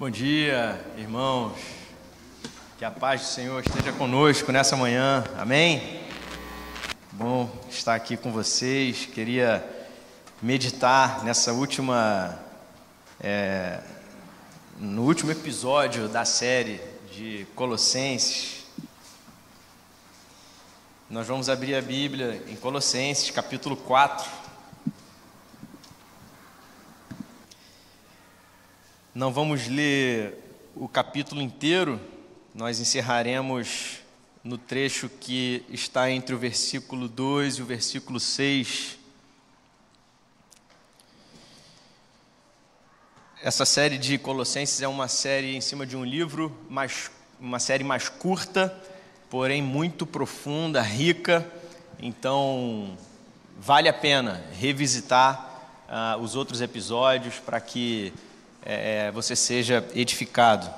Bom dia, irmãos. Que a paz do Senhor esteja conosco nessa manhã. Amém? Bom estar aqui com vocês. Queria meditar nessa última, é, no último episódio da série de Colossenses. Nós vamos abrir a Bíblia em Colossenses, capítulo 4. Não vamos ler o capítulo inteiro, nós encerraremos no trecho que está entre o versículo 2 e o versículo 6. Essa série de Colossenses é uma série em cima de um livro, mais, uma série mais curta, porém muito profunda, rica, então vale a pena revisitar uh, os outros episódios para que é, é, você seja edificado.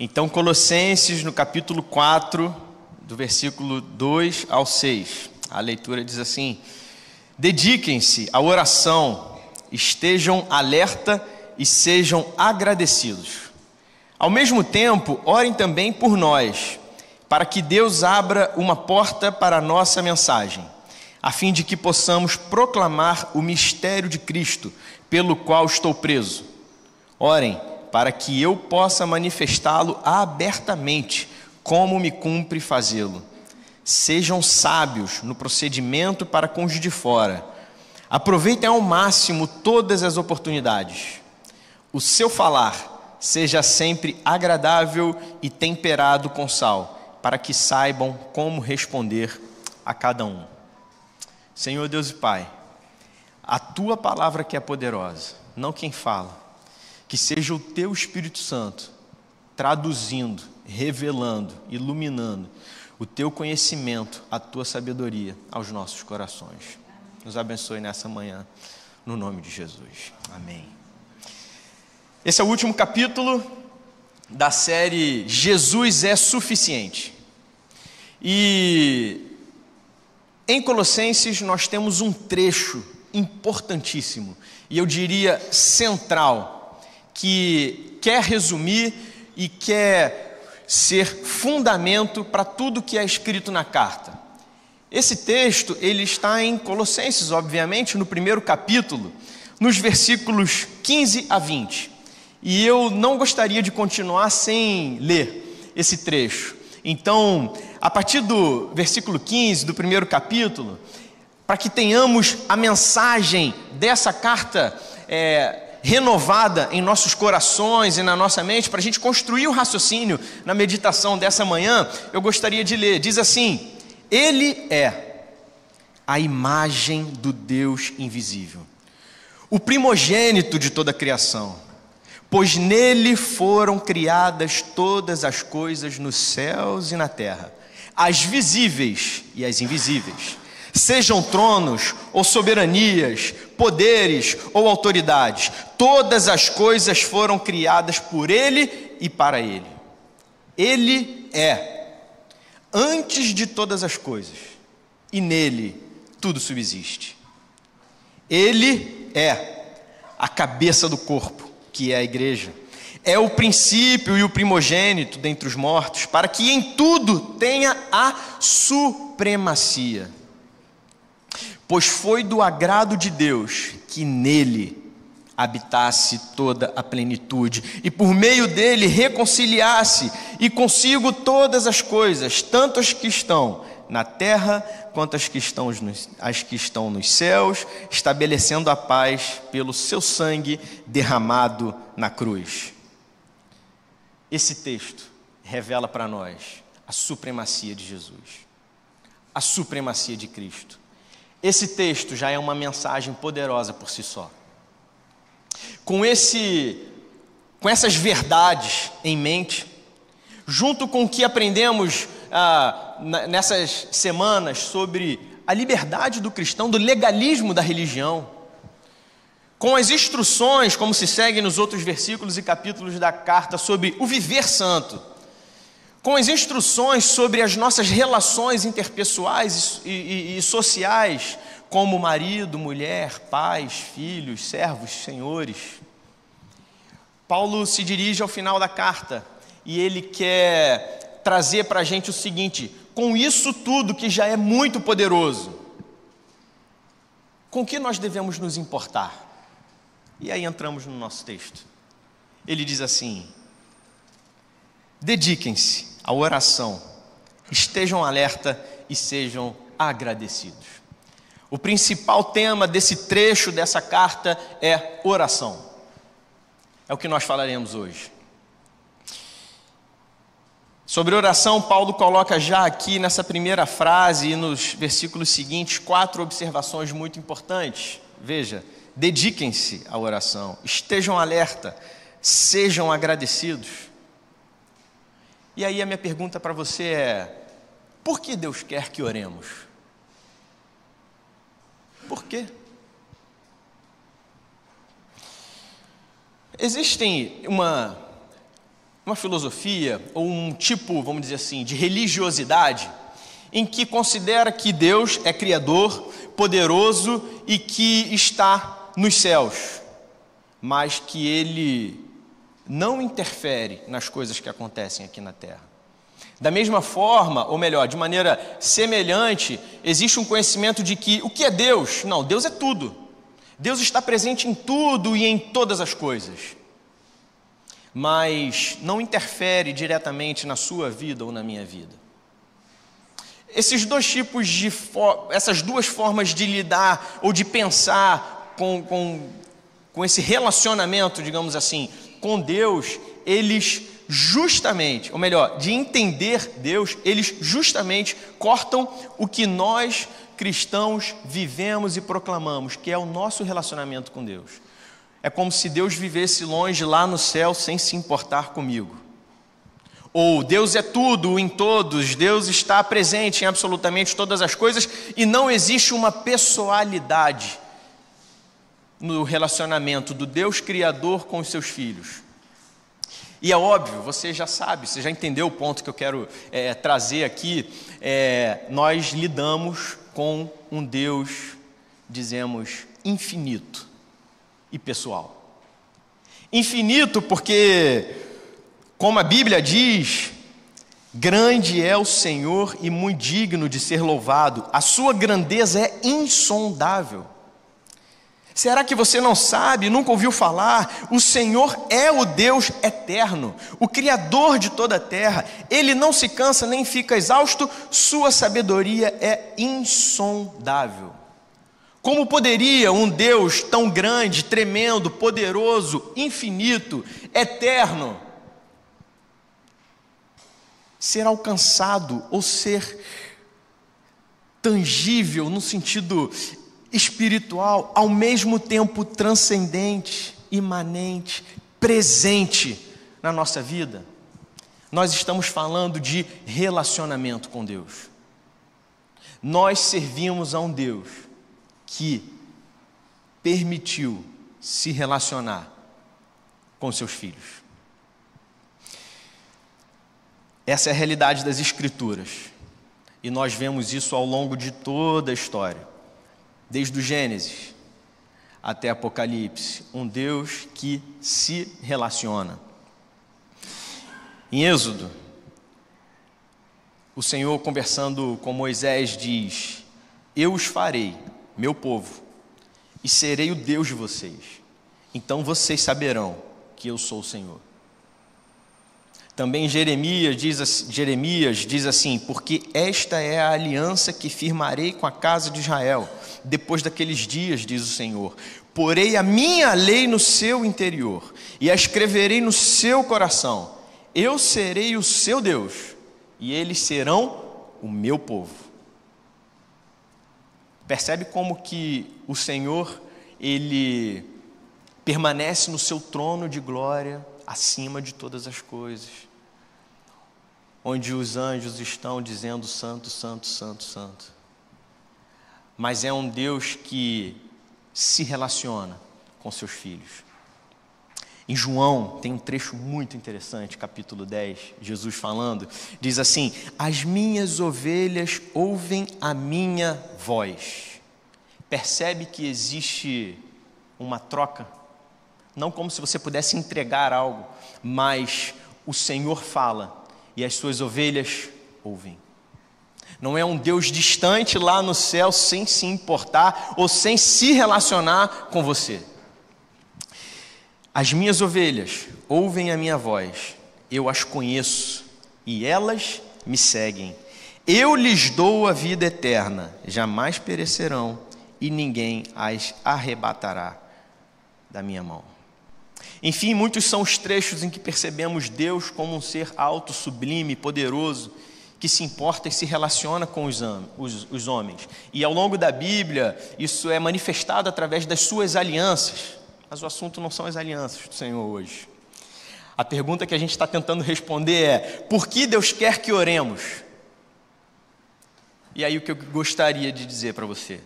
Então, Colossenses, no capítulo 4, do versículo 2 ao 6, a leitura diz assim: Dediquem-se à oração, estejam alerta e sejam agradecidos. Ao mesmo tempo, orem também por nós, para que Deus abra uma porta para a nossa mensagem, a fim de que possamos proclamar o mistério de Cristo, pelo qual estou preso Orem para que eu possa manifestá-lo abertamente, como me cumpre fazê-lo. Sejam sábios no procedimento para com os de fora. Aproveitem ao máximo todas as oportunidades. O seu falar seja sempre agradável e temperado com sal, para que saibam como responder a cada um. Senhor Deus e Pai, a tua palavra que é poderosa, não quem fala que seja o teu Espírito Santo traduzindo, revelando, iluminando o teu conhecimento, a tua sabedoria aos nossos corações. Nos abençoe nessa manhã, no nome de Jesus. Amém. Esse é o último capítulo da série Jesus é Suficiente. E em Colossenses nós temos um trecho importantíssimo, e eu diria central que quer resumir e quer ser fundamento para tudo que é escrito na carta. Esse texto, ele está em Colossenses, obviamente, no primeiro capítulo, nos versículos 15 a 20. E eu não gostaria de continuar sem ler esse trecho. Então, a partir do versículo 15 do primeiro capítulo, para que tenhamos a mensagem dessa carta é, renovada em nossos corações e na nossa mente, para a gente construir o raciocínio na meditação dessa manhã, eu gostaria de ler. Diz assim: Ele é a imagem do Deus invisível, o primogênito de toda a criação, pois nele foram criadas todas as coisas nos céus e na terra, as visíveis e as invisíveis sejam tronos ou soberanias, poderes ou autoridades, todas as coisas foram criadas por Ele e para Ele. Ele é antes de todas as coisas, e nele tudo subsiste. Ele é a cabeça do corpo, que é a igreja. É o princípio e o primogênito dentre os mortos, para que em tudo tenha a supremacia pois foi do agrado de Deus que nele habitasse toda a plenitude, e por meio dele reconciliasse e consigo todas as coisas, tanto as que estão na terra quanto as que estão nos, as que estão nos céus, estabelecendo a paz pelo seu sangue derramado na cruz. Esse texto revela para nós a supremacia de Jesus, a supremacia de Cristo. Esse texto já é uma mensagem poderosa por si só. Com esse com essas verdades em mente, junto com o que aprendemos ah, nessas semanas sobre a liberdade do cristão, do legalismo da religião, com as instruções, como se segue nos outros versículos e capítulos da carta, sobre o viver santo, com as instruções sobre as nossas relações interpessoais e, e, e sociais, como marido, mulher, pais, filhos, servos, senhores. Paulo se dirige ao final da carta e ele quer trazer para a gente o seguinte: com isso tudo que já é muito poderoso, com que nós devemos nos importar? E aí entramos no nosso texto. Ele diz assim: dediquem-se à oração, estejam alerta e sejam agradecidos. O principal tema desse trecho dessa carta é oração. É o que nós falaremos hoje. Sobre oração, Paulo coloca já aqui nessa primeira frase e nos versículos seguintes quatro observações muito importantes. Veja, dediquem-se à oração, estejam alerta, sejam agradecidos. E aí a minha pergunta para você é: por que Deus quer que oremos? Por quê? Existem uma, uma filosofia, ou um tipo, vamos dizer assim, de religiosidade, em que considera que Deus é Criador, poderoso e que está nos céus, mas que Ele não interfere nas coisas que acontecem aqui na terra. Da mesma forma, ou melhor, de maneira semelhante, existe um conhecimento de que o que é Deus? Não, Deus é tudo. Deus está presente em tudo e em todas as coisas, mas não interfere diretamente na sua vida ou na minha vida. Esses dois tipos de essas duas formas de lidar ou de pensar com, com, com esse relacionamento, digamos assim, com Deus, eles justamente, ou melhor, de entender Deus, eles justamente cortam o que nós cristãos vivemos e proclamamos, que é o nosso relacionamento com Deus. É como se Deus vivesse longe lá no céu sem se importar comigo. Ou Deus é tudo em todos, Deus está presente em absolutamente todas as coisas e não existe uma pessoalidade no relacionamento do Deus Criador com os seus filhos. E é óbvio, você já sabe, você já entendeu o ponto que eu quero é, trazer aqui. É, nós lidamos com um Deus, dizemos, infinito e pessoal. Infinito porque, como a Bíblia diz, grande é o Senhor e muito digno de ser louvado, a sua grandeza é insondável. Será que você não sabe, nunca ouviu falar? O Senhor é o Deus eterno, o Criador de toda a terra. Ele não se cansa nem fica exausto, sua sabedoria é insondável. Como poderia um Deus tão grande, tremendo, poderoso, infinito, eterno, ser alcançado ou ser tangível no sentido espiritual, ao mesmo tempo transcendente, imanente, presente na nossa vida. Nós estamos falando de relacionamento com Deus. Nós servimos a um Deus que permitiu se relacionar com seus filhos. Essa é a realidade das Escrituras. E nós vemos isso ao longo de toda a história desde o Gênesis até Apocalipse, um Deus que se relaciona. Em Êxodo, o Senhor conversando com Moisés diz: Eu os farei, meu povo, e serei o Deus de vocês. Então vocês saberão que eu sou o Senhor. Também Jeremias diz, Jeremias diz assim: Porque esta é a aliança que firmarei com a casa de Israel depois daqueles dias, diz o Senhor. Porei a minha lei no seu interior e a escreverei no seu coração. Eu serei o seu Deus e eles serão o meu povo. Percebe como que o Senhor, ele permanece no seu trono de glória acima de todas as coisas. Onde os anjos estão dizendo santo, santo, santo, santo mas é um Deus que se relaciona com seus filhos. Em João tem um trecho muito interessante, capítulo 10, Jesus falando, diz assim: As minhas ovelhas ouvem a minha voz. Percebe que existe uma troca? não como se você pudesse entregar algo, mas o Senhor fala e as suas ovelhas ouvem. Não é um Deus distante lá no céu sem se importar ou sem se relacionar com você. As minhas ovelhas ouvem a minha voz, eu as conheço e elas me seguem. Eu lhes dou a vida eterna, jamais perecerão e ninguém as arrebatará da minha mão. Enfim, muitos são os trechos em que percebemos Deus como um ser alto, sublime, poderoso, que se importa e se relaciona com os, os, os, homens. E ao longo da Bíblia, isso é manifestado através das suas alianças. Mas o assunto não são as alianças do Senhor hoje. A pergunta que a gente está tentando responder é: por que Deus quer que oremos? E aí o que eu gostaria de dizer para você?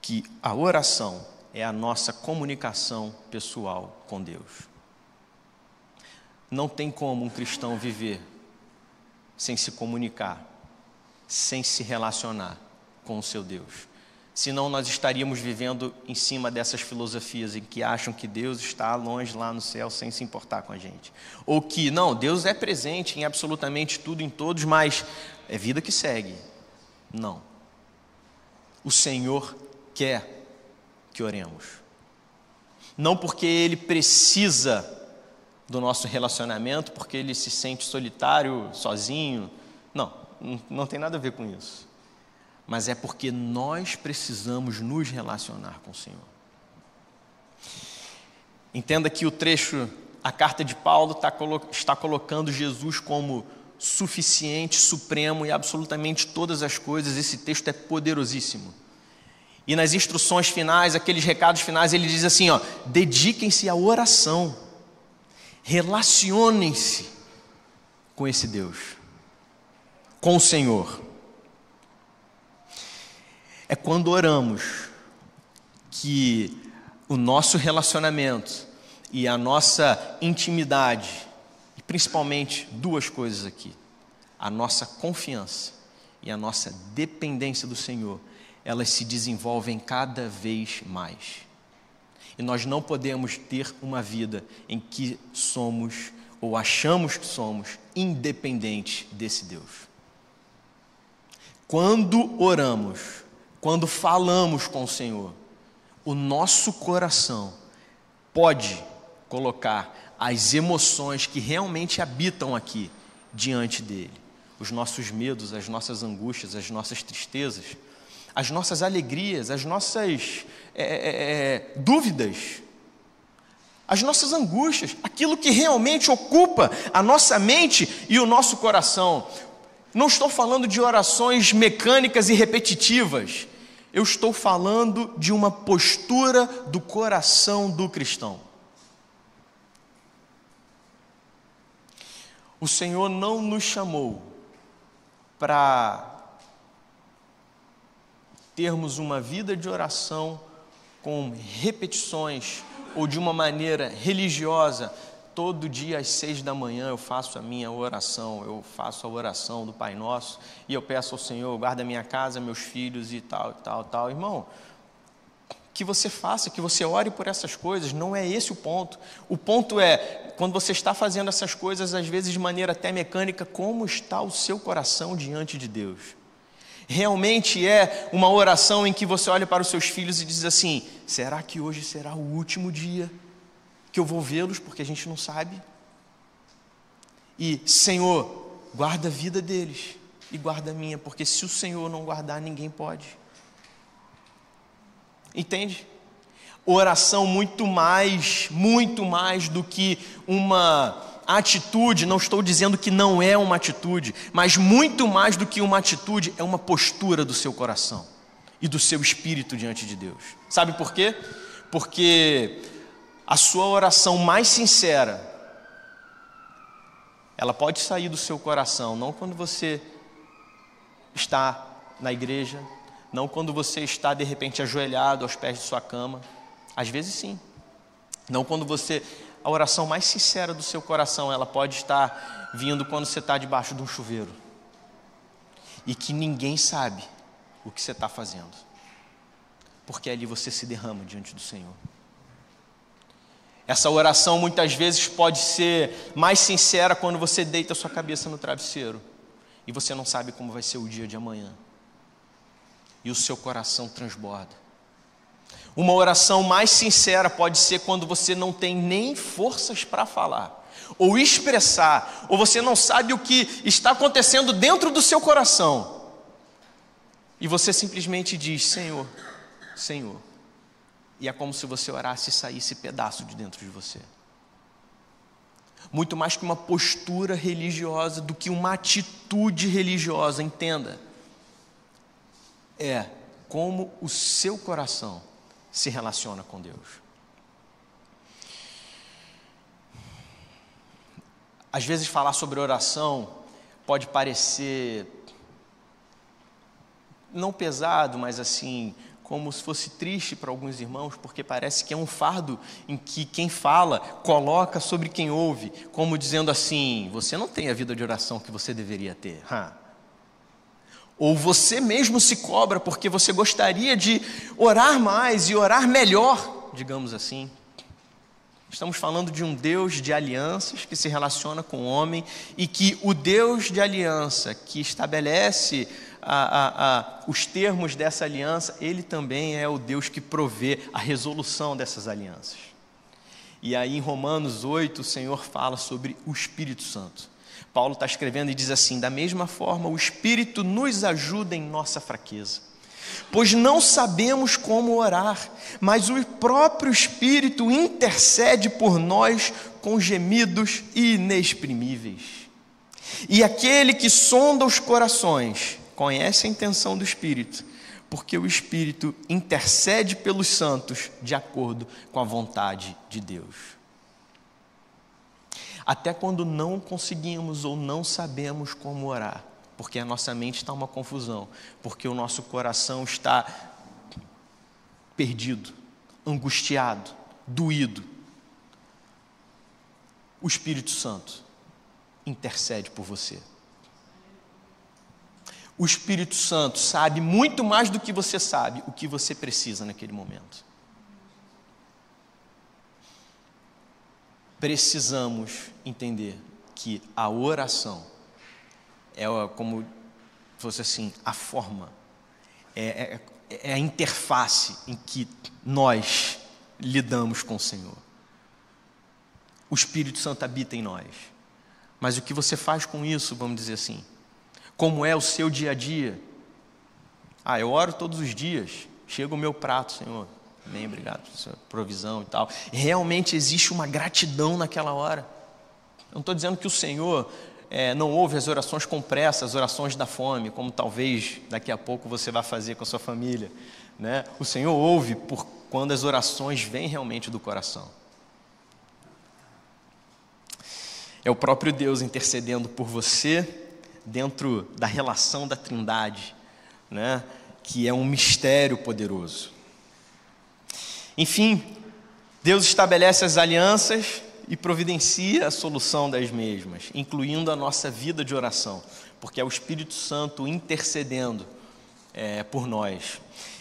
Que a oração é a nossa comunicação pessoal com Deus. Não tem como um cristão viver sem se comunicar, sem se relacionar com o seu Deus. Senão nós estaríamos vivendo em cima dessas filosofias em que acham que Deus está longe lá no céu sem se importar com a gente. Ou que, não, Deus é presente em absolutamente tudo, em todos, mas é vida que segue. Não. O Senhor quer que oremos. Não porque Ele precisa do nosso relacionamento, porque Ele se sente solitário, sozinho. Não, não tem nada a ver com isso. Mas é porque nós precisamos nos relacionar com o Senhor. Entenda que o trecho, a carta de Paulo está, está colocando Jesus como suficiente, supremo e absolutamente todas as coisas. Esse texto é poderosíssimo. E nas instruções finais, aqueles recados finais, ele diz assim: ó, dediquem-se à oração, relacionem-se com esse Deus, com o Senhor. É quando oramos que o nosso relacionamento e a nossa intimidade, e principalmente duas coisas aqui, a nossa confiança e a nossa dependência do Senhor, elas se desenvolvem cada vez mais. E nós não podemos ter uma vida em que somos ou achamos que somos independentes desse Deus. Quando oramos, quando falamos com o Senhor, o nosso coração pode colocar as emoções que realmente habitam aqui diante dele. Os nossos medos, as nossas angústias, as nossas tristezas, as nossas alegrias, as nossas é, é, é, é, dúvidas, as nossas angústias, aquilo que realmente ocupa a nossa mente e o nosso coração. Não estou falando de orações mecânicas e repetitivas, eu estou falando de uma postura do coração do cristão. O Senhor não nos chamou para termos uma vida de oração com repetições ou de uma maneira religiosa. Todo dia às seis da manhã eu faço a minha oração, eu faço a oração do Pai Nosso e eu peço ao Senhor, guarda minha casa, meus filhos e tal, tal, tal. Irmão, que você faça, que você ore por essas coisas, não é esse o ponto. O ponto é, quando você está fazendo essas coisas, às vezes de maneira até mecânica, como está o seu coração diante de Deus? Realmente é uma oração em que você olha para os seus filhos e diz assim: será que hoje será o último dia que eu vou vê-los? Porque a gente não sabe. E, Senhor, guarda a vida deles e guarda a minha, porque se o Senhor não guardar, ninguém pode. Entende? Oração muito mais, muito mais do que uma atitude, não estou dizendo que não é uma atitude, mas muito mais do que uma atitude, é uma postura do seu coração e do seu espírito diante de Deus. Sabe por quê? Porque a sua oração mais sincera, ela pode sair do seu coração, não quando você está na igreja, não quando você está de repente ajoelhado aos pés de sua cama, às vezes sim. Não quando você a oração mais sincera do seu coração, ela pode estar vindo quando você está debaixo de um chuveiro e que ninguém sabe o que você está fazendo, porque ali você se derrama diante do Senhor. Essa oração muitas vezes pode ser mais sincera quando você deita sua cabeça no travesseiro e você não sabe como vai ser o dia de amanhã. E o seu coração transborda. Uma oração mais sincera pode ser quando você não tem nem forças para falar, ou expressar, ou você não sabe o que está acontecendo dentro do seu coração. E você simplesmente diz: Senhor, Senhor. E é como se você orasse e saísse pedaço de dentro de você. Muito mais que uma postura religiosa do que uma atitude religiosa, entenda. É como o seu coração se relaciona com Deus. Às vezes, falar sobre oração pode parecer não pesado, mas assim, como se fosse triste para alguns irmãos, porque parece que é um fardo em que quem fala coloca sobre quem ouve, como dizendo assim: você não tem a vida de oração que você deveria ter. Ou você mesmo se cobra porque você gostaria de orar mais e orar melhor, digamos assim. Estamos falando de um Deus de alianças que se relaciona com o homem e que o Deus de aliança que estabelece a, a, a, os termos dessa aliança, ele também é o Deus que provê a resolução dessas alianças. E aí em Romanos 8, o Senhor fala sobre o Espírito Santo. Paulo está escrevendo e diz assim: da mesma forma, o Espírito nos ajuda em nossa fraqueza pois não sabemos como orar, mas o próprio Espírito intercede por nós com gemidos inexprimíveis. E aquele que sonda os corações conhece a intenção do Espírito, porque o Espírito intercede pelos santos de acordo com a vontade de Deus. Até quando não conseguimos ou não sabemos como orar, porque a nossa mente está uma confusão, porque o nosso coração está perdido, angustiado, doído. O Espírito Santo intercede por você. O Espírito Santo sabe muito mais do que você sabe o que você precisa naquele momento. Precisamos entender que a oração é como fosse assim, a forma, é, é, é a interface em que nós lidamos com o Senhor. O Espírito Santo habita em nós. Mas o que você faz com isso, vamos dizer assim? Como é o seu dia a dia? Ah, eu oro todos os dias, chega o meu prato, Senhor. Amém, obrigado pela sua provisão e tal. Realmente existe uma gratidão naquela hora. Eu não estou dizendo que o Senhor é, não ouve as orações com pressa, as orações da fome, como talvez daqui a pouco você vai fazer com a sua família. Né? O Senhor ouve por quando as orações vêm realmente do coração. É o próprio Deus intercedendo por você dentro da relação da Trindade, né? que é um mistério poderoso. Enfim, Deus estabelece as alianças e providencia a solução das mesmas, incluindo a nossa vida de oração, porque é o Espírito Santo intercedendo é, por nós.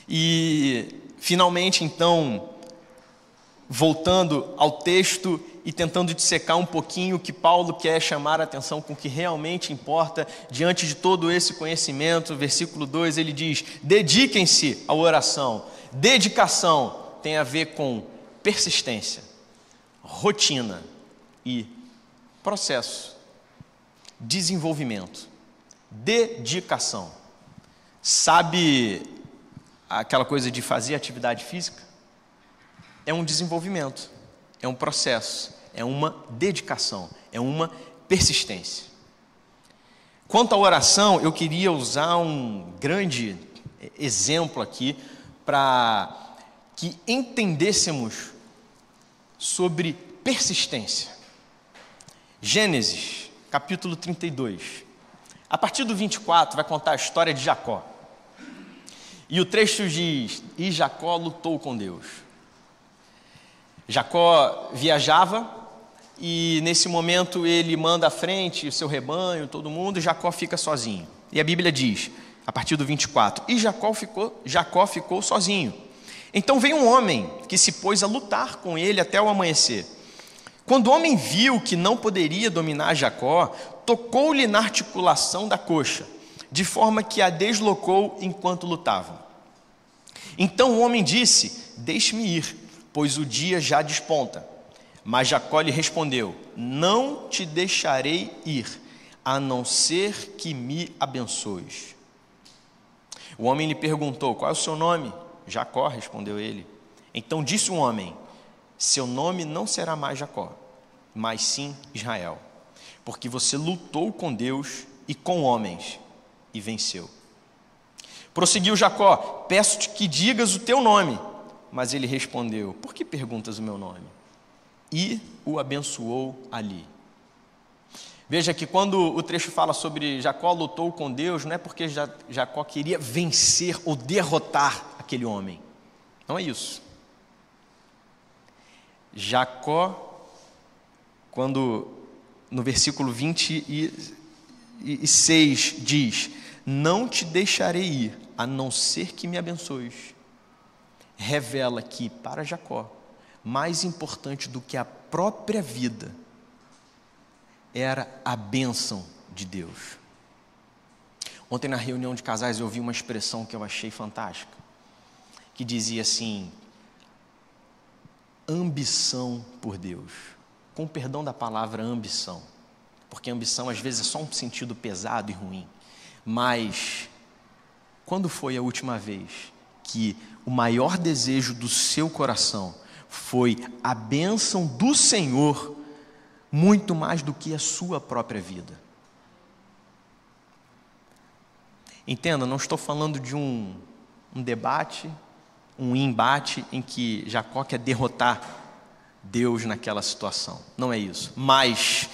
E, finalmente, então, voltando ao texto e tentando dissecar um pouquinho o que Paulo quer chamar a atenção com o que realmente importa diante de todo esse conhecimento, versículo 2 ele diz: dediquem-se à oração. Dedicação tem a ver com persistência rotina e processo, desenvolvimento, dedicação. Sabe aquela coisa de fazer atividade física? É um desenvolvimento, é um processo, é uma dedicação, é uma persistência. Quanto à oração, eu queria usar um grande exemplo aqui para que entendêssemos sobre persistência. Gênesis, capítulo 32. A partir do 24 vai contar a história de Jacó. E o trecho diz: E Jacó lutou com Deus. Jacó viajava e nesse momento ele manda à frente o seu rebanho, todo mundo, e Jacó fica sozinho. E a Bíblia diz, a partir do 24: E Jacó ficou, Jacó ficou sozinho Então veio um homem que se pôs a lutar com ele até o amanhecer. Quando o homem viu que não poderia dominar Jacó, tocou-lhe na articulação da coxa, de forma que a deslocou enquanto lutavam. Então o homem disse: Deixe-me ir, pois o dia já desponta. Mas Jacó lhe respondeu: Não te deixarei ir, a não ser que me abençoes. O homem lhe perguntou: Qual é o seu nome? Jacó, respondeu ele. Então disse o homem: Seu nome não será mais Jacó, mas sim Israel, porque você lutou com Deus e com homens e venceu. Prosseguiu Jacó: Peço-te que digas o teu nome. Mas ele respondeu: Por que perguntas o meu nome? E o abençoou ali. Veja que quando o trecho fala sobre Jacó lutou com Deus, não é porque Jacó queria vencer ou derrotar aquele homem. Não é isso. Jacó, quando no versículo 26 diz: Não te deixarei ir, a não ser que me abençoes, revela que para Jacó, mais importante do que a própria vida, era a bênção de Deus. Ontem, na reunião de casais, eu ouvi uma expressão que eu achei fantástica que dizia assim: ambição por Deus. Com perdão da palavra ambição, porque ambição às vezes é só um sentido pesado e ruim. Mas quando foi a última vez que o maior desejo do seu coração foi a bênção do Senhor muito mais do que a sua própria vida? Entenda, não estou falando de um, um debate um embate em que Jacó quer derrotar Deus naquela situação. Não é isso. Mas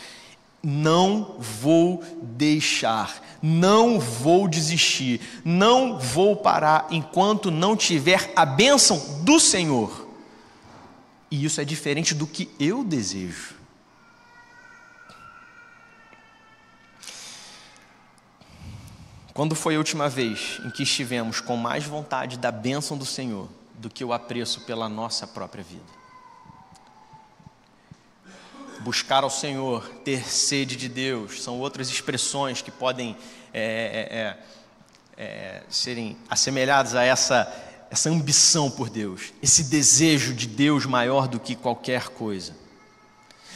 não vou deixar, não vou desistir, não vou parar enquanto não tiver a bênção do Senhor. E isso é diferente do que eu desejo. Quando foi a última vez em que estivemos com mais vontade da bênção do Senhor do que o apreço pela nossa própria vida? Buscar ao Senhor, ter sede de Deus, são outras expressões que podem é, é, é, é serem assemelhadas a essa, essa ambição por Deus, esse desejo de Deus maior do que qualquer coisa.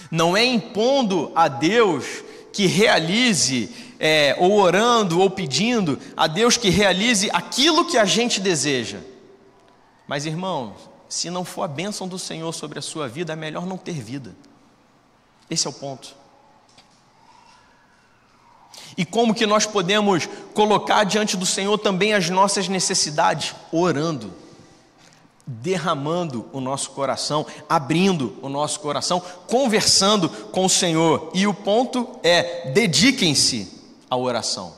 Não é impondo a Deus que realize é, ou orando, ou pedindo a Deus que realize aquilo que a gente deseja. Mas, irmãos, se não for a bênção do Senhor sobre a sua vida, é melhor não ter vida. Esse é o ponto. E como que nós podemos colocar diante do Senhor também as nossas necessidades? Orando, derramando o nosso coração, abrindo o nosso coração, conversando com o Senhor. E o ponto é: dediquem-se a oração.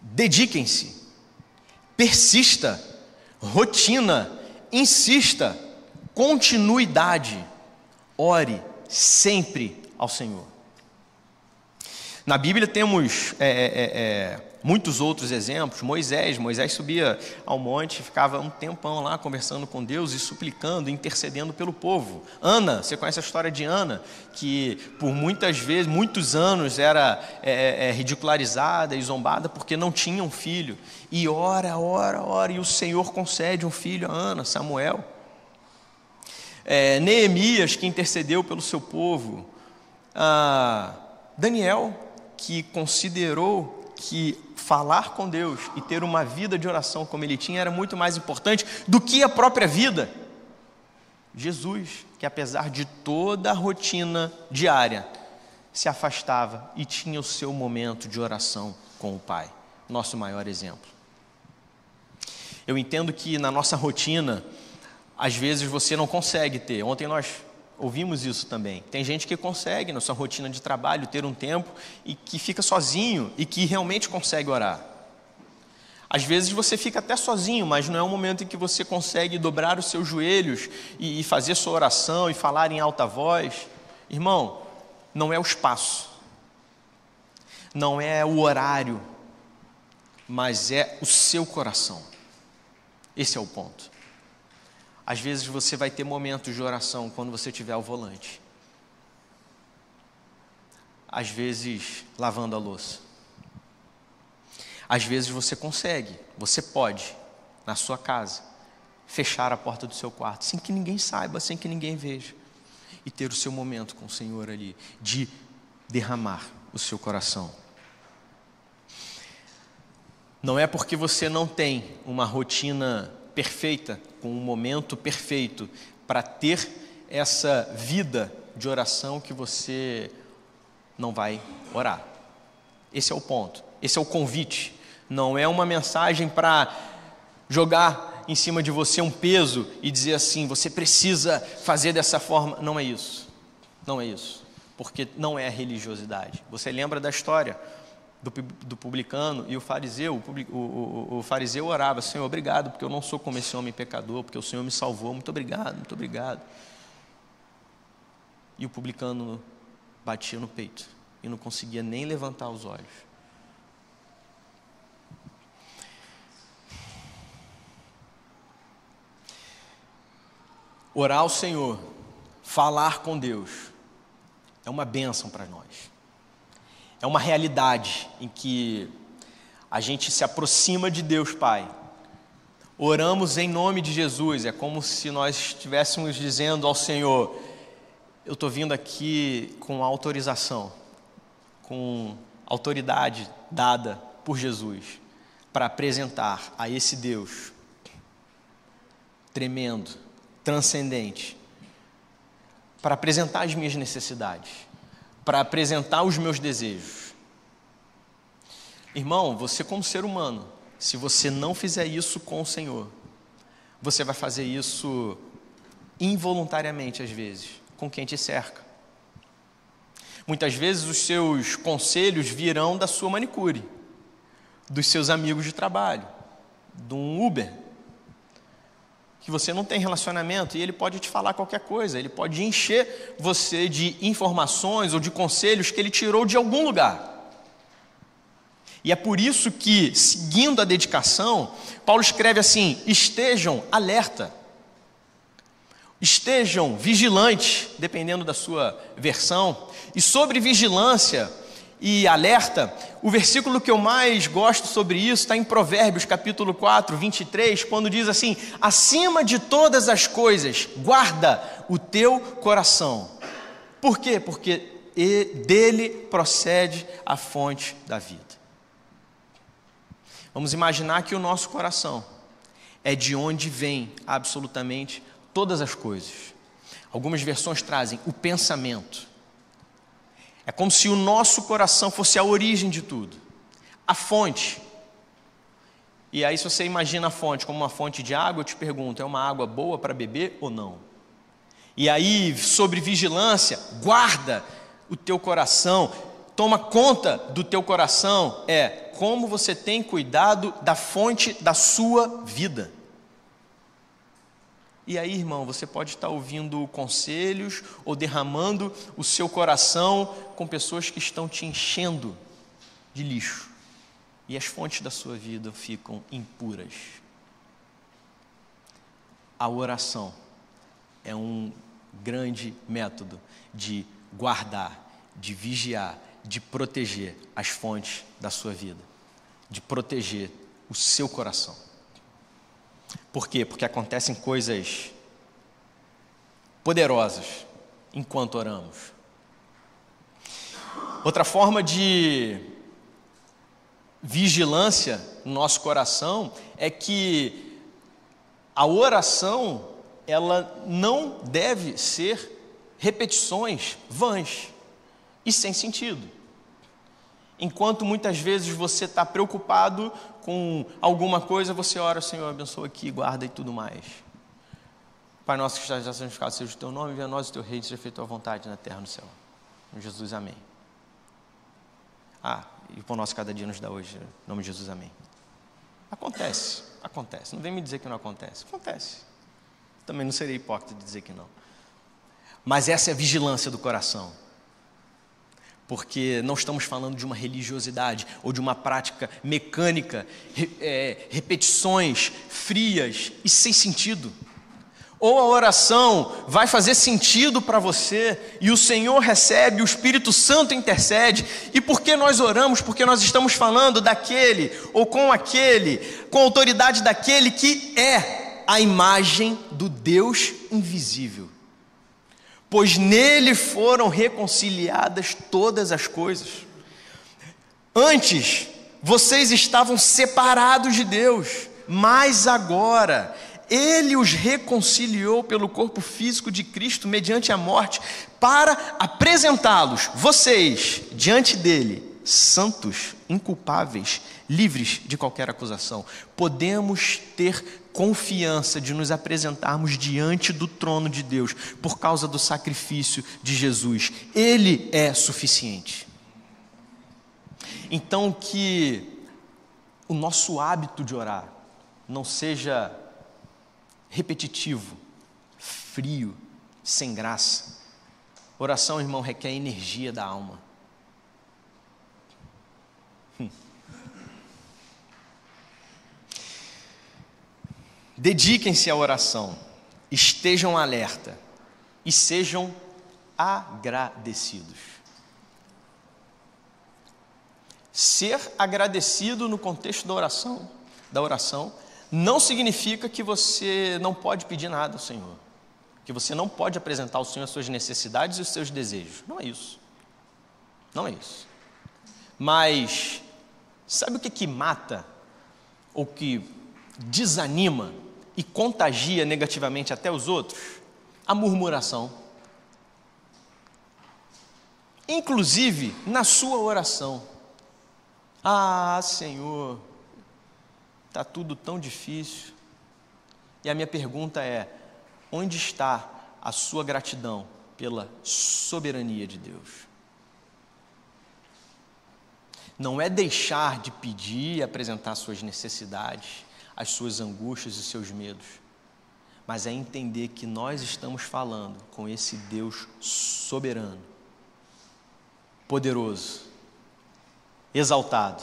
Dediquem-se, persista, rotina, insista, continuidade. Ore sempre ao Senhor. Na Bíblia temos é, é, é, é muitos outros exemplos. Moisés, Moisés subia ao monte, ficava um tempão lá conversando com Deus e suplicando, intercedendo pelo povo. Ana, você conhece a história de Ana, que por muitas vezes, muitos anos era é, é, ridicularizada e zombada porque não tinha um filho. E ora, ora, ora, e o Senhor concede um filho a Ana, Samuel. Neemias, que intercedeu pelo seu povo. Ah, Daniel, que considerou que falar com Deus e ter uma vida de oração como ele tinha era muito mais importante do que a própria vida. Jesus, que apesar de toda a rotina diária, se afastava e tinha o seu momento de oração com o Pai, nosso maior exemplo. Eu entendo que na nossa rotina, às vezes você não consegue ter. Ontem nós Ouvimos isso também. Tem gente que consegue, na sua rotina de trabalho, ter um tempo e que fica sozinho e que realmente consegue orar. Às vezes você fica até sozinho, mas não é um momento em que você consegue dobrar os seus joelhos e, e fazer sua oração e falar em alta voz. Irmão, não é o espaço, não é o horário, mas é o seu coração. Esse é o ponto. Às vezes você vai ter momentos de oração quando você estiver ao volante. Às vezes lavando a louça. Às vezes você consegue, você pode, na sua casa, fechar a porta do seu quarto, sem que ninguém saiba, sem que ninguém veja, e ter o seu momento com o Senhor ali, de derramar o seu coração. Não é porque você não tem uma rotina perfeita, com um momento perfeito para ter essa vida de oração que você não vai orar. Esse é o ponto, esse é o convite. Não é uma mensagem para jogar em cima de você um peso e dizer assim, você precisa fazer dessa forma. Não é isso. Não é isso. Porque não é religiosidade. Você lembra da história do, do publicano e o fariseu? O, o, o, fariseu orava: Senhor, obrigado, porque eu não sou como esse homem pecador, porque o Senhor me salvou. Muito obrigado, muito obrigado. E o publicano batia no peito e não conseguia nem levantar os olhos. Orar ao Senhor, falar com Deus, é uma bênção para nós. É uma realidade em que a gente se aproxima de Deus Pai. Oramos em nome de Jesus, é como se nós estivéssemos dizendo ao Senhor: Eu estou vindo aqui com autorização, com autoridade dada por Jesus, para apresentar a esse Deus tremendo, transcendente, para apresentar as minhas necessidades, para apresentar os meus desejos. Irmão, você, como ser humano, se você não fizer isso com o Senhor, você vai fazer isso involuntariamente, às vezes, com quem te cerca. Muitas vezes os seus conselhos virão da sua manicure, dos seus amigos de trabalho, de um Uber, que você não tem relacionamento e ele pode te falar qualquer coisa, ele pode encher você de informações ou de conselhos que ele tirou de algum lugar. E é por isso que, seguindo a dedicação, Paulo escreve assim: estejam alerta, estejam vigilantes, dependendo da sua versão, e sobre vigilância, e alerta, o versículo que eu mais gosto sobre isso está em Provérbios capítulo 4, 23, quando diz assim: acima de todas as coisas, guarda o teu coração. Por quê? Porque dele procede a fonte da vida. Vamos imaginar que o nosso coração é de onde vem absolutamente todas as coisas. Algumas versões trazem o pensamento. É como se o nosso coração fosse a origem de tudo, a fonte. E aí, se você imagina a fonte como uma fonte de água, eu te pergunto: é uma água boa para beber ou não? E aí, sobre vigilância, guarda o teu coração, toma conta do teu coração, é como você tem cuidado da fonte da sua vida. E aí, irmão, você pode estar ouvindo conselhos ou derramando o seu coração com pessoas que estão te enchendo de lixo. E as fontes da sua vida ficam impuras. A oração é um grande método de guardar, de vigiar, de proteger as fontes da sua vida, de proteger o seu coração. Por quê? Porque acontecem coisas poderosas enquanto oramos. Outra forma de vigilância no nosso coração é que a oração ela não deve ser repetições vãs e sem sentido. Enquanto muitas vezes você está preocupado com alguma coisa, você ora, Senhor, abençoa aqui, guarda e tudo mais. Pai nosso que estás santificado seja o teu nome, venha a nós o teu reino, seja feita a tua vontade na terra e no céu. Em Jesus, amém. Ah, e o pão nosso cada dia nos dá hoje, em nome de Jesus, amém. Acontece, acontece. Não vem me dizer que não acontece. Acontece. Também não serei hipócrita de dizer que não. Mas essa é a vigilância do coração porque não estamos falando de uma religiosidade ou de uma prática mecânica, é, repetições frias e sem sentido. ou a oração vai fazer sentido para você e o Senhor recebe, o Espírito Santo intercede. E por que nós oramos? Porque nós estamos falando daquele ou com aquele, com a autoridade daquele que é a imagem do Deus invisível. Pois nele foram reconciliadas todas as coisas. Antes, vocês estavam separados de Deus, mas agora ele os reconciliou pelo corpo físico de Cristo mediante a morte, para apresentá-los, vocês, diante dele, santos, inculpáveis, livres de qualquer acusação. Podemos ter confiança de nos apresentarmos diante do trono de Deus por causa do sacrifício de Jesus. Ele é suficiente. Então, que o nosso hábito de orar não seja repetitivo, frio, sem graça. Oração, irmão, requer energia da alma. Dediquem-se à oração, estejam alerta e sejam agradecidos. Ser agradecido no contexto da oração, da oração não significa que você não pode pedir nada ao Senhor, que você não pode apresentar ao Senhor as suas necessidades e os seus desejos. Não é isso. Não é isso. Mas sabe o que que mata ou que desanima e contagia negativamente até os outros? A murmuração. Inclusive na sua oração. Ah, Senhor, está tudo tão difícil. E a minha pergunta é: onde está a sua gratidão pela soberania de Deus? Não é deixar de pedir e apresentar suas necessidades, as suas angústias e seus medos, mas é entender que nós estamos falando com esse Deus soberano, poderoso, exaltado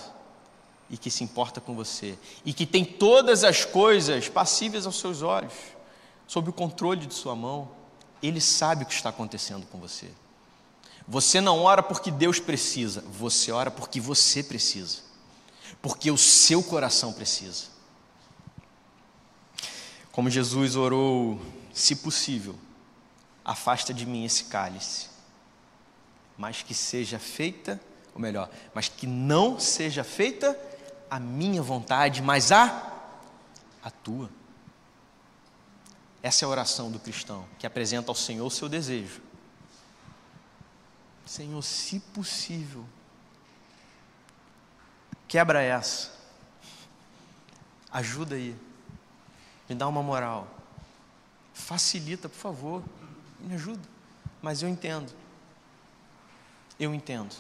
e que se importa com você e que tem todas as coisas passíveis aos seus olhos, sob o controle de sua mão, ele sabe o que está acontecendo com você. Você não ora porque Deus precisa, você ora porque você precisa, porque o seu coração precisa. Como Jesus orou, se possível, afasta de mim esse cálice, mas que seja feita, ou melhor, mas que não seja feita a minha vontade, mas a a tua. Essa é a oração do cristão, que apresenta ao Senhor o seu desejo. Senhor, se possível, quebra essa. Ajuda aí. Me dá uma moral. Facilita, por favor. Me ajuda. Mas eu entendo. Eu entendo.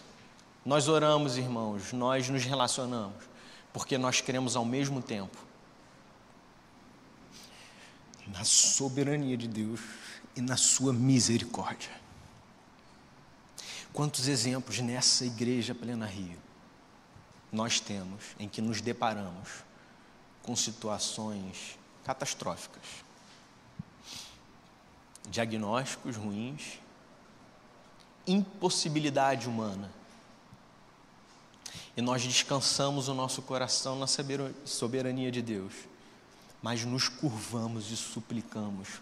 Nós oramos, irmãos, nós nos relacionamos porque nós queremos ao mesmo tempo na soberania de Deus e na sua misericórdia. Quantos exemplos nessa igreja plena Rio nós temos em que nos deparamos com situações catastróficas, diagnósticos ruins, impossibilidade humana, e nós descansamos o nosso coração na soberania de Deus, mas nos curvamos e suplicamos,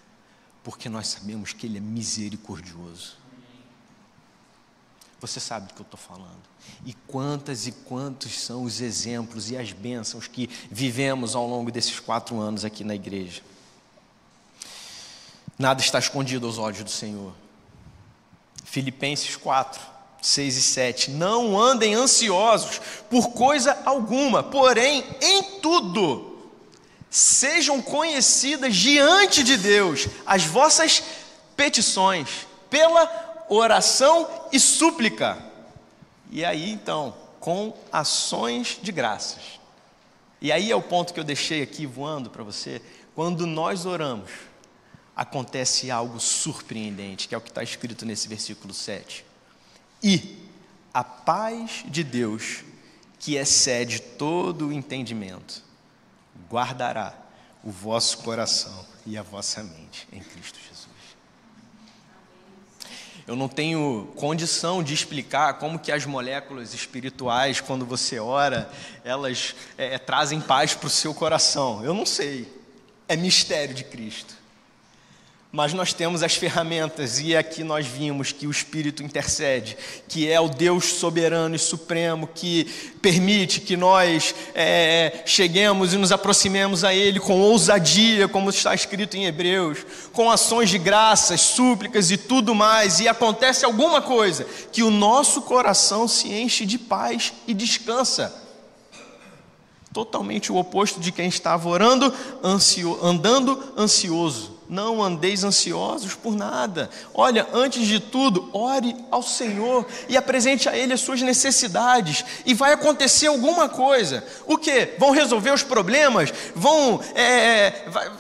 porque nós sabemos que Ele é misericordioso. Você sabe do que eu estou falando. E quantas e quantos são os exemplos e as bênçãos que vivemos ao longo desses quatro anos aqui na igreja. Nada está escondido aos olhos do Senhor. Filipenses 4, 6 e 7. Não andem ansiosos por coisa alguma, porém, em tudo, sejam conhecidas diante de Deus as vossas petições, pela oração e súplica. E aí então, com ações de graças. E aí é o ponto que eu deixei aqui voando para você. Quando nós oramos, acontece algo surpreendente, que é o que está escrito nesse versículo 7. E a paz de Deus, que excede todo o entendimento, guardará o vosso coração e a vossa mente em Cristo Jesus. Eu não tenho condição de explicar como que as moléculas espirituais, quando você ora, elas é, trazem paz para o seu coração. Eu não sei. É mistério de Cristo mas nós temos as ferramentas, e aqui nós vimos que o Espírito intercede, que é o Deus soberano e supremo que permite que nós é, cheguemos e nos aproximemos a Ele com ousadia, como está escrito em Hebreus, com ações de graças, súplicas e tudo mais, e acontece alguma coisa, que o nosso coração se enche de paz e descansa totalmente o oposto de quem estava orando, ansio, andando ansioso. Não andeis ansiosos por nada. Olha, antes de tudo, ore ao Senhor e apresente a Ele as suas necessidades. E vai acontecer alguma coisa. O que? Vão resolver os problemas? Vão. É, é, vai,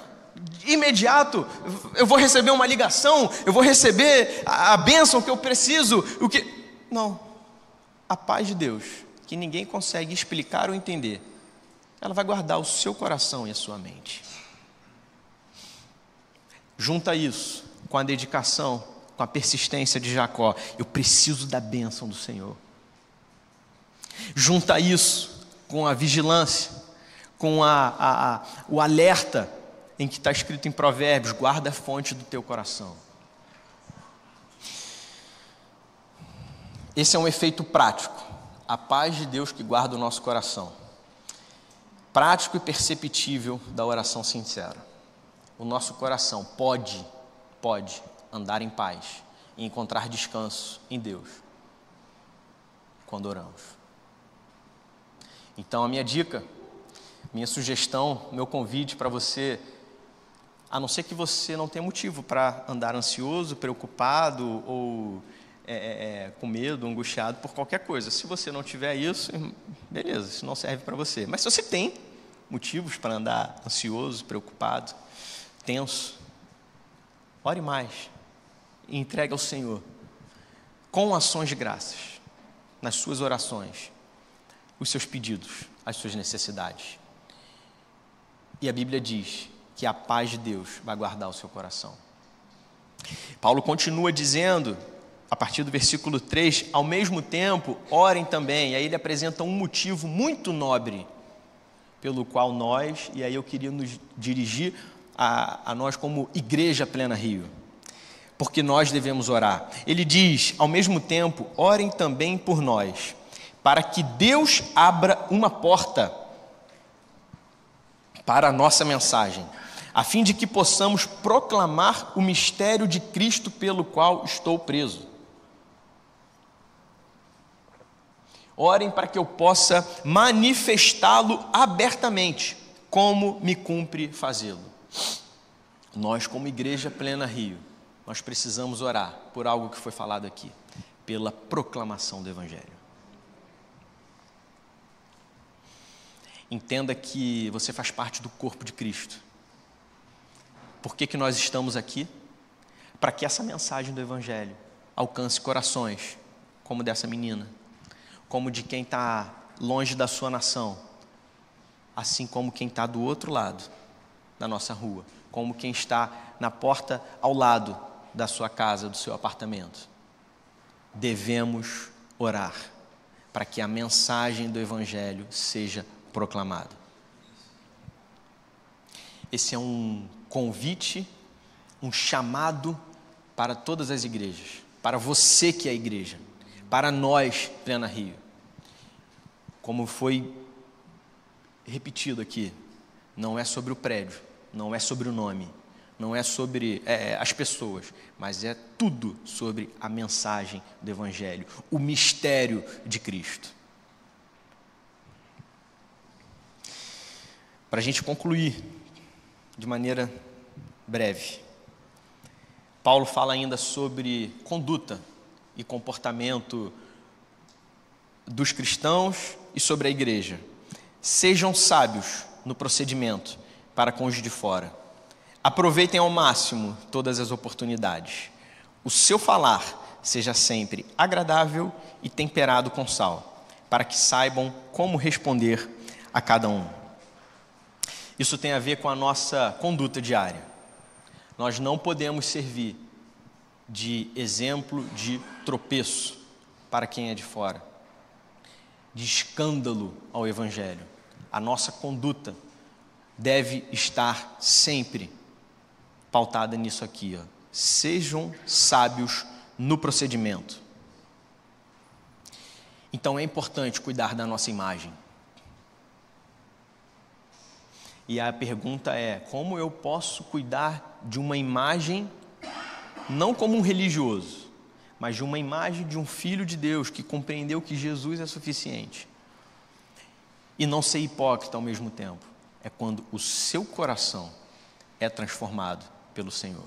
imediato, eu vou receber uma ligação, eu vou receber a, a bênção que eu preciso. O que? Não. A paz de Deus, que ninguém consegue explicar ou entender ela vai guardar o seu coração e a sua mente. Junta isso com a dedicação, com a persistência de Jacó. Eu preciso da bênção do Senhor. Junta isso com a vigilância, com a, a, a, o alerta em que está escrito em Provérbios: guarda a fonte do teu coração. Esse é um efeito prático, a paz de Deus que guarda o nosso coração prático e perceptível da oração sincera. O nosso coração pode, pode andar em paz e encontrar descanso em Deus quando oramos. Então, a minha dica, minha sugestão, meu convite para você, a não ser que você não tenha motivo para andar ansioso, preocupado ou é, é, é, com medo, angustiado por qualquer coisa. Se você não tiver isso, beleza, isso não serve para você. Mas se você tem, motivos para andar ansioso, preocupado, tenso. Ore mais e entregue ao Senhor, com ações de graças, nas suas orações, os seus pedidos, as suas necessidades. E a Bíblia diz que a paz de Deus vai guardar o seu coração. Paulo continua dizendo, a partir do versículo 3, ao mesmo tempo, orem também. E aí ele apresenta um motivo muito nobre pelo qual nós, e aí eu queria nos dirigir a, a nós como Igreja Plena Rio, porque nós devemos orar. Ele diz, ao mesmo tempo, orem também por nós, para que Deus abra uma porta para a nossa mensagem, a fim de que possamos proclamar o mistério de Cristo pelo qual estou preso Orem para que eu possa manifestá-lo abertamente, como me cumpre fazê-lo. Nós, como Igreja Plena Rio, nós precisamos orar por algo que foi falado aqui, pela proclamação do Evangelho. Entenda que você faz parte do corpo de Cristo. Por que, que nós estamos aqui? Para que essa mensagem do Evangelho alcance corações, como dessa menina, como de quem está longe da sua nação, assim como quem está do outro lado da nossa rua, como quem está na porta ao lado da sua casa, do seu apartamento. Devemos orar para que a mensagem do Evangelho seja proclamada. Esse é um convite, um chamado para todas as igrejas, para você que é a igreja para nós, Plena Rio. Como foi repetido aqui, não é sobre o prédio, não é sobre o nome, não é sobre é, é, as pessoas, mas é tudo sobre a mensagem do Evangelho, o mistério de Cristo. Para a gente concluir de maneira breve, Paulo fala ainda sobre conduta e comportamento dos cristãos e sobre a igreja. Sejam sábios no procedimento para os de fora. Aproveitem ao máximo todas as oportunidades. O seu falar seja sempre agradável e temperado com sal, para que saibam como responder a cada um. Isso tem a ver com a nossa conduta diária. Nós não podemos servir de exemplo de tropeço para quem é de fora, de escândalo ao Evangelho. A nossa conduta deve estar sempre pautada nisso aqui. Ó. Sejam sábios no procedimento. Então é importante cuidar da nossa imagem. E a pergunta é: como eu posso cuidar de uma imagem, não como um religioso, mas de uma imagem de um filho de Deus que compreendeu que Jesus é suficiente? E não ser hipócrita ao mesmo tempo. É quando o seu coração é transformado pelo Senhor.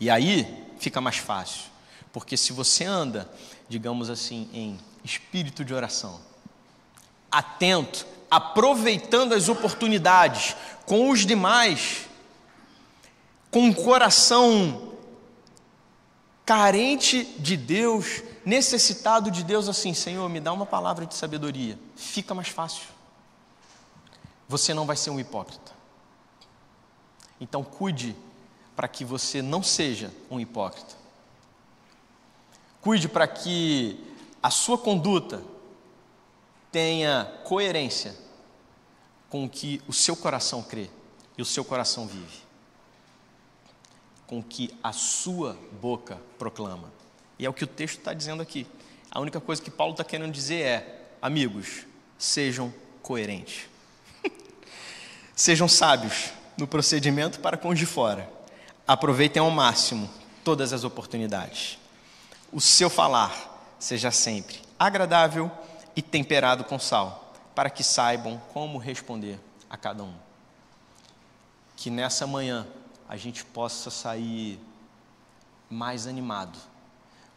E aí fica mais fácil, porque se você anda, digamos assim, em espírito de oração, atento, aproveitando as oportunidades com os demais, com um coração carente de Deus, necessitado de Deus, assim, Senhor, me dá uma palavra de sabedoria, fica mais fácil. Você não vai ser um hipócrita. Então, cuide para que você não seja um hipócrita. Cuide para que a sua conduta tenha coerência com o que o seu coração crê e o seu coração vive, com o que a sua boca proclama. E é o que o texto está dizendo aqui. A única coisa que Paulo está querendo dizer é: amigos, sejam coerentes, sejam sábios no procedimento para com os de fora, aproveitem ao máximo todas as oportunidades. O seu falar seja sempre agradável e temperado com sal, para que saibam como responder a cada um. Que nessa manhã a gente possa sair mais animado,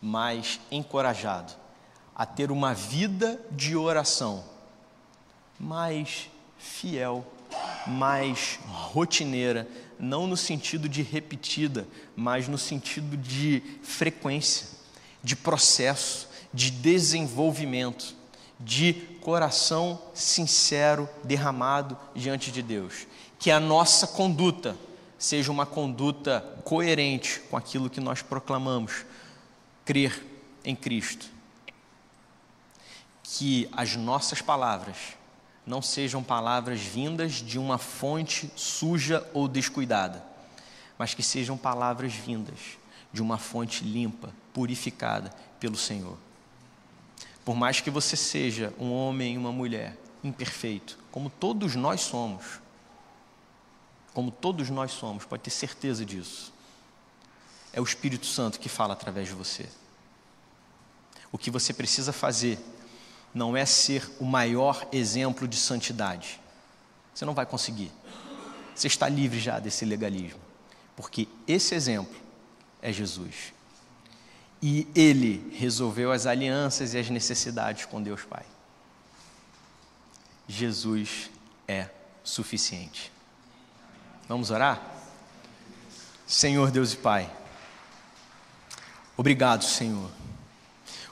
mais encorajado a ter uma vida de oração mais fiel, mais rotineira, não no sentido de repetida, mas no sentido de frequência, de processo, de desenvolvimento de coração sincero derramado diante de Deus. Que a nossa conduta seja uma conduta coerente com aquilo que nós proclamamos, crer em Cristo. Que as nossas palavras não sejam palavras vindas de uma fonte suja ou descuidada, mas que sejam palavras vindas de uma fonte limpa, purificada pelo Senhor. Por mais que você seja um homem e uma mulher imperfeito, como todos nós somos, como todos nós somos, pode ter certeza disso. É o Espírito Santo que fala através de você. O que você precisa fazer não é ser o maior exemplo de santidade. Você não vai conseguir. Você está livre já desse legalismo. Porque esse exemplo é Jesus e ele resolveu as alianças e as necessidades com Deus Pai. Jesus é suficiente. Vamos orar? Senhor Deus e Pai, obrigado, Senhor.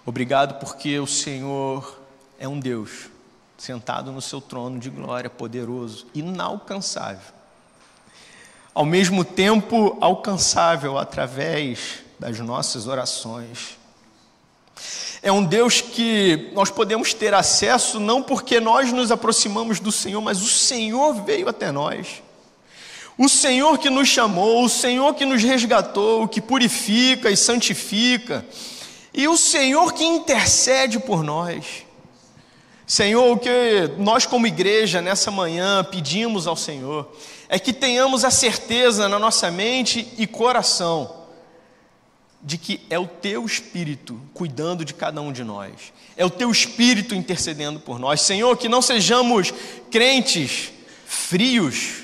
Obrigado porque o Senhor é um Deus sentado no seu trono de glória, poderoso, inalcançável. Ao mesmo tempo, alcançável através das nossas orações. É um Deus que nós podemos ter acesso não porque nós nos aproximamos do Senhor, mas o Senhor veio até nós. O Senhor que nos chamou, o Senhor que nos resgatou, que purifica e santifica, e o Senhor que intercede por nós. Senhor, o que nós, como igreja, nessa manhã pedimos ao Senhor é que tenhamos a certeza na nossa mente e coração de que é o teu espírito cuidando de cada um de nós, é o teu espírito intercedendo por nós. Senhor, que não sejamos crentes frios,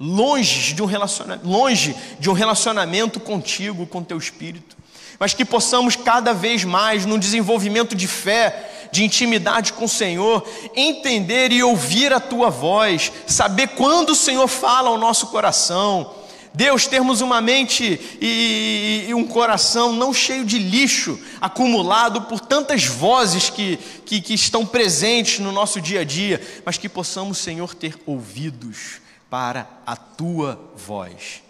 longe de um relacionamento, longe de um relacionamento contigo, com teu espírito, mas que possamos cada vez mais no desenvolvimento de fé, de intimidade com o Senhor, entender e ouvir a tua voz, saber quando o Senhor fala ao nosso coração Deus, termos uma mente e, e, um coração não cheio de lixo acumulado por tantas vozes que, que, que estão presentes no nosso dia a dia, mas que possamos, Senhor, ter ouvidos para a tua voz.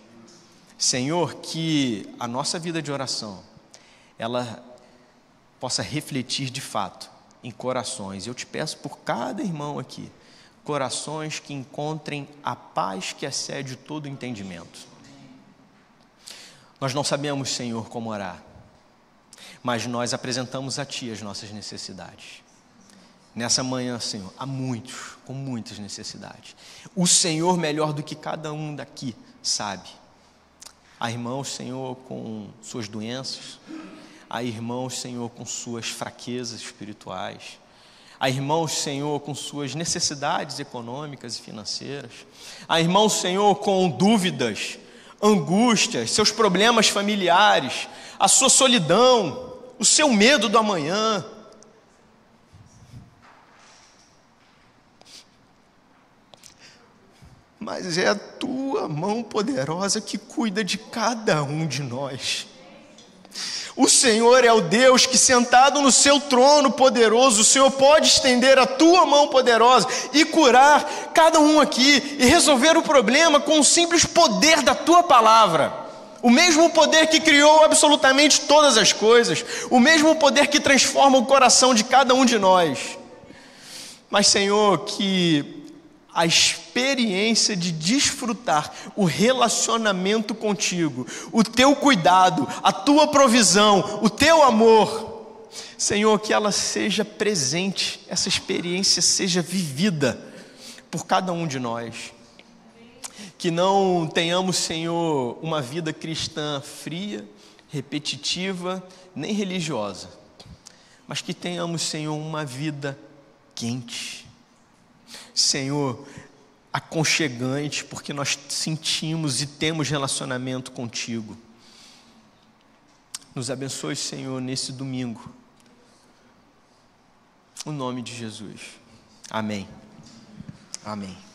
Senhor, que a nossa vida de oração, ela possa refletir de fato em corações. Eu te peço por cada irmão aqui, corações que encontrem a paz que excede todo entendimento. Nós não sabemos, Senhor, como orar, mas nós apresentamos a Ti as nossas necessidades. Nessa manhã, Senhor, há muitos, com muitas necessidades. O Senhor, melhor do que cada um daqui, sabe. Há irmãos, Senhor, com suas doenças, há irmãos, Senhor, com suas fraquezas espirituais, há irmãos, Senhor, com suas necessidades econômicas e financeiras, há irmãos, Senhor, com dúvidas, angústias, seus problemas familiares, a sua solidão, o seu medo do amanhã. Mas é a tua mão poderosa que cuida de cada um de nós. O Senhor é o Deus que, sentado no seu trono poderoso, o Senhor pode estender a tua mão poderosa e curar cada um aqui e resolver o problema com o simples poder da tua palavra. O mesmo poder que criou absolutamente todas as coisas, o mesmo poder que transforma o coração de cada um de nós. Mas, Senhor, que a experiência de desfrutar o relacionamento contigo, o teu cuidado, a tua provisão, o teu amor. Senhor, que ela seja presente, essa experiência seja vivida por cada um de nós. Que não tenhamos, Senhor, uma vida cristã fria, repetitiva, nem religiosa, mas que tenhamos, Senhor, uma vida quente Senhor, aconchegante, porque nós sentimos e temos relacionamento contigo. Nos abençoe, Senhor, nesse domingo. O nome de Jesus. Amém. Amém.